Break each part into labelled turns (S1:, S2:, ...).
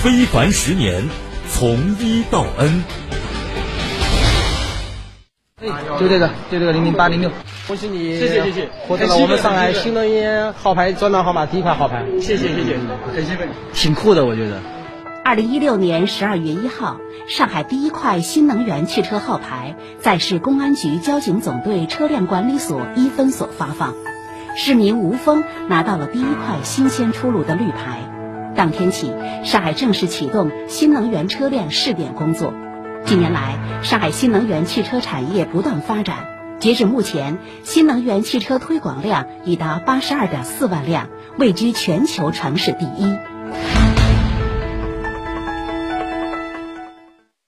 S1: 非凡十年，从一到 N。
S2: 就这个，就这个零零八零六，
S3: 恭喜你！
S2: 谢谢谢谢，
S3: 获得了我们上海新能源号牌专栏号码第一块号牌。
S2: 谢谢谢谢，很兴奋，挺酷的，我觉得。
S4: 二零一六年十二月一号，上海第一块新能源汽车号牌在市公安局交警总队车辆管理所一分所发放，市民吴峰拿到了第一块新鲜出炉的绿牌。当天起，上海正式启动新能源车辆试点工作。近年来，上海新能源汽车产业不断发展。截至目前，新能源汽车推广量已达八十二点四万辆，位居全球城市第一。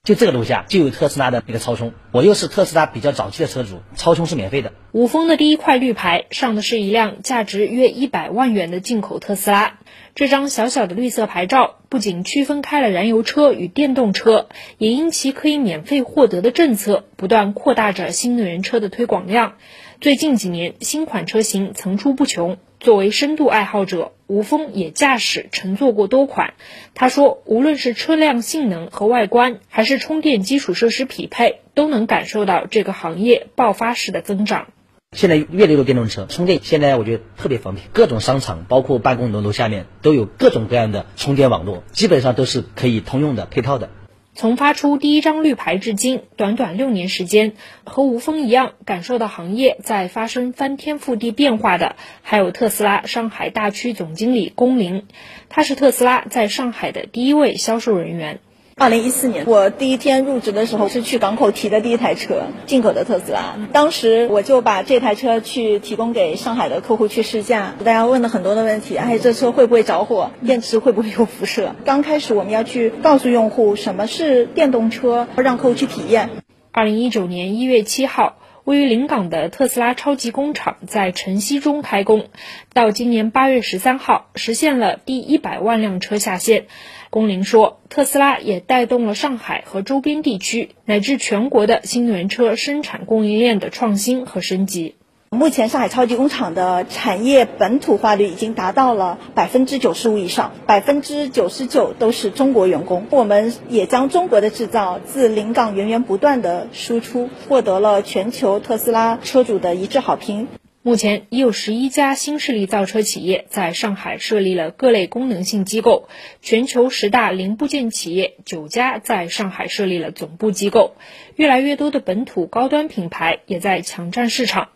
S5: 就这个楼下就有特斯拉的那个超充，我又是特斯拉比较早期的车主，超充是免费的。
S6: 五峰的第一块绿牌上的是一辆价值约一百万元的进口特斯拉。这张小小的绿色牌照不仅区分开了燃油车与电动车，也因其可以免费获得的政策，不断扩大着新能源车的推广量。最近几年，新款车型层出不穷。作为深度爱好者，吴峰也驾驶乘坐过多款。他说，无论是车辆性能和外观，还是充电基础设施匹配，都能感受到这个行业爆发式的增长。
S5: 现在越来越多电动车充电，现在我觉得特别方便。各种商场，包括办公楼楼下面都有各种各样的充电网络，基本上都是可以通用的配套的。
S6: 从发出第一张绿牌至今，短短六年时间，和吴峰一样感受到行业在发生翻天覆地变化的，还有特斯拉上海大区总经理龚林，他是特斯拉在上海的第一位销售人员。
S7: 二零一四年，我第一天入职的时候是去港口提的第一台车，进口的特斯拉。当时我就把这台车去提供给上海的客户去试驾，大家问了很多的问题，哎，这车会不会着火？电池会不会有辐射？刚开始我们要去告诉用户什么是电动车，让客户去体验。
S6: 二零一九年一月七号。位于临港的特斯拉超级工厂在晨曦中开工，到今年八月十三号，实现了第一百万辆车下线。龚林说，特斯拉也带动了上海和周边地区乃至全国的新能源车生产供应链的创新和升级。
S7: 目前上海超级工厂的产业本土化率已经达到了百分之九十五以上，百分之九十九都是中国员工。我们也将中国的制造自临港源源不断的输出，获得了全球特斯拉车主的一致好评。
S6: 目前已有十一家新势力造车企业在上海设立了各类功能性机构，全球十大零部件企业九家在上海设立了总部机构，越来越多的本土高端品牌也在抢占市场。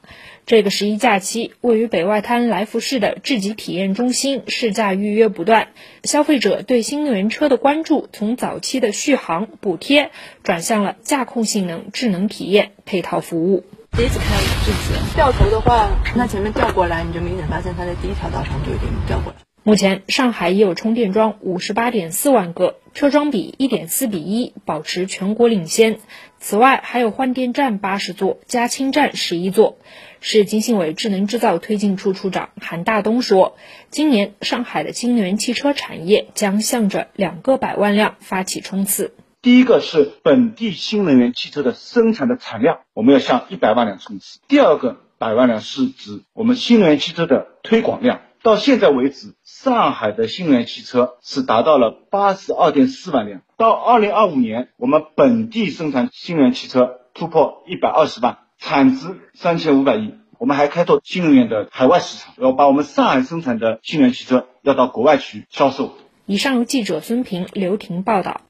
S6: 这个十一假期，位于北外滩来福士的智己体验中心试驾预约不断，消费者对新能源车的关注从早期的续航补贴，转向了驾控性能、智能体验、配套服务。
S8: 第一次开智己，掉头的话，那前面调过来，你就明显发现它的第一条道上就已经调过来。
S6: 目前，上海已有充电桩五十八点四万个，车桩比一点四比一，保持全国领先。此外，还有换电站八十座，加氢站十一座。市经信委智能制造推进处处长韩大东说，今年上海的新能源汽车产业将向着两个百万辆发起冲刺。
S9: 第一个是本地新能源汽车的生产的产量，我们要向一百万辆冲刺。第二个百万辆是指我们新能源汽车的推广量。到现在为止，上海的新能源汽车是达到了八十二点四万辆。到二零二五年，我们本地生产新能源汽车突破一百二十万，产值三千五百亿。我们还开拓新能源的海外市场，要把我们上海生产的新能源汽车要到国外去销售。
S6: 以上由记者孙平、刘婷报道。